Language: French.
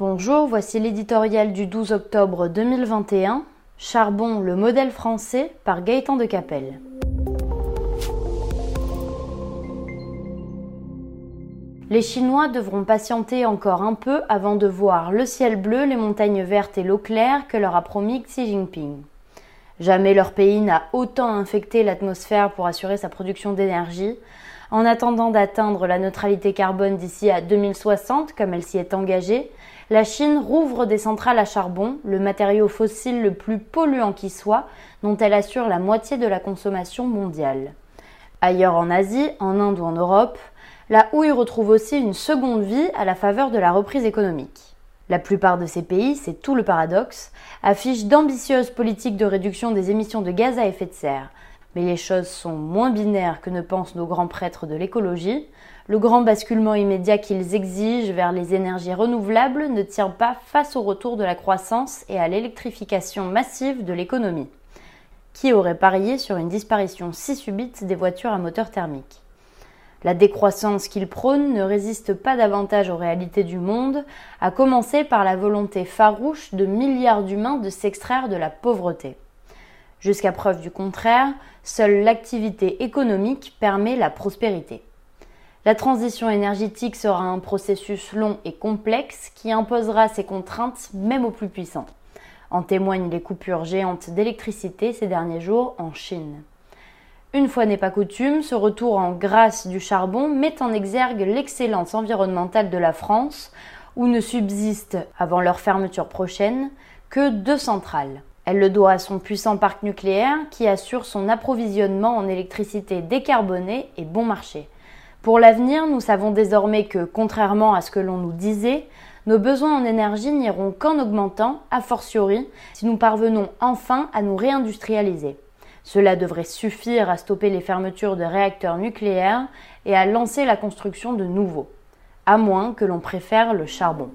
Bonjour, voici l'éditorial du 12 octobre 2021. Charbon, le modèle français par Gaëtan de Capelle. Les Chinois devront patienter encore un peu avant de voir le ciel bleu, les montagnes vertes et l'eau claire que leur a promis Xi Jinping. Jamais leur pays n'a autant infecté l'atmosphère pour assurer sa production d'énergie. En attendant d'atteindre la neutralité carbone d'ici à 2060, comme elle s'y est engagée, la Chine rouvre des centrales à charbon, le matériau fossile le plus polluant qui soit, dont elle assure la moitié de la consommation mondiale. Ailleurs en Asie, en Inde ou en Europe, la houille retrouve aussi une seconde vie à la faveur de la reprise économique. La plupart de ces pays, c'est tout le paradoxe, affichent d'ambitieuses politiques de réduction des émissions de gaz à effet de serre. Mais les choses sont moins binaires que ne pensent nos grands prêtres de l'écologie. Le grand basculement immédiat qu'ils exigent vers les énergies renouvelables ne tient pas face au retour de la croissance et à l'électrification massive de l'économie. Qui aurait parié sur une disparition si subite des voitures à moteur thermique? La décroissance qu'il prône ne résiste pas davantage aux réalités du monde, à commencer par la volonté farouche de milliards d'humains de s'extraire de la pauvreté. Jusqu'à preuve du contraire, seule l'activité économique permet la prospérité. La transition énergétique sera un processus long et complexe qui imposera ses contraintes même aux plus puissants. En témoignent les coupures géantes d'électricité ces derniers jours en Chine. Une fois n'est pas coutume, ce retour en grâce du charbon met en exergue l'excellence environnementale de la France, où ne subsistent, avant leur fermeture prochaine, que deux centrales. Elle le doit à son puissant parc nucléaire qui assure son approvisionnement en électricité décarbonée et bon marché. Pour l'avenir, nous savons désormais que, contrairement à ce que l'on nous disait, nos besoins en énergie n'iront qu'en augmentant, a fortiori, si nous parvenons enfin à nous réindustrialiser. Cela devrait suffire à stopper les fermetures de réacteurs nucléaires et à lancer la construction de nouveaux, à moins que l'on préfère le charbon.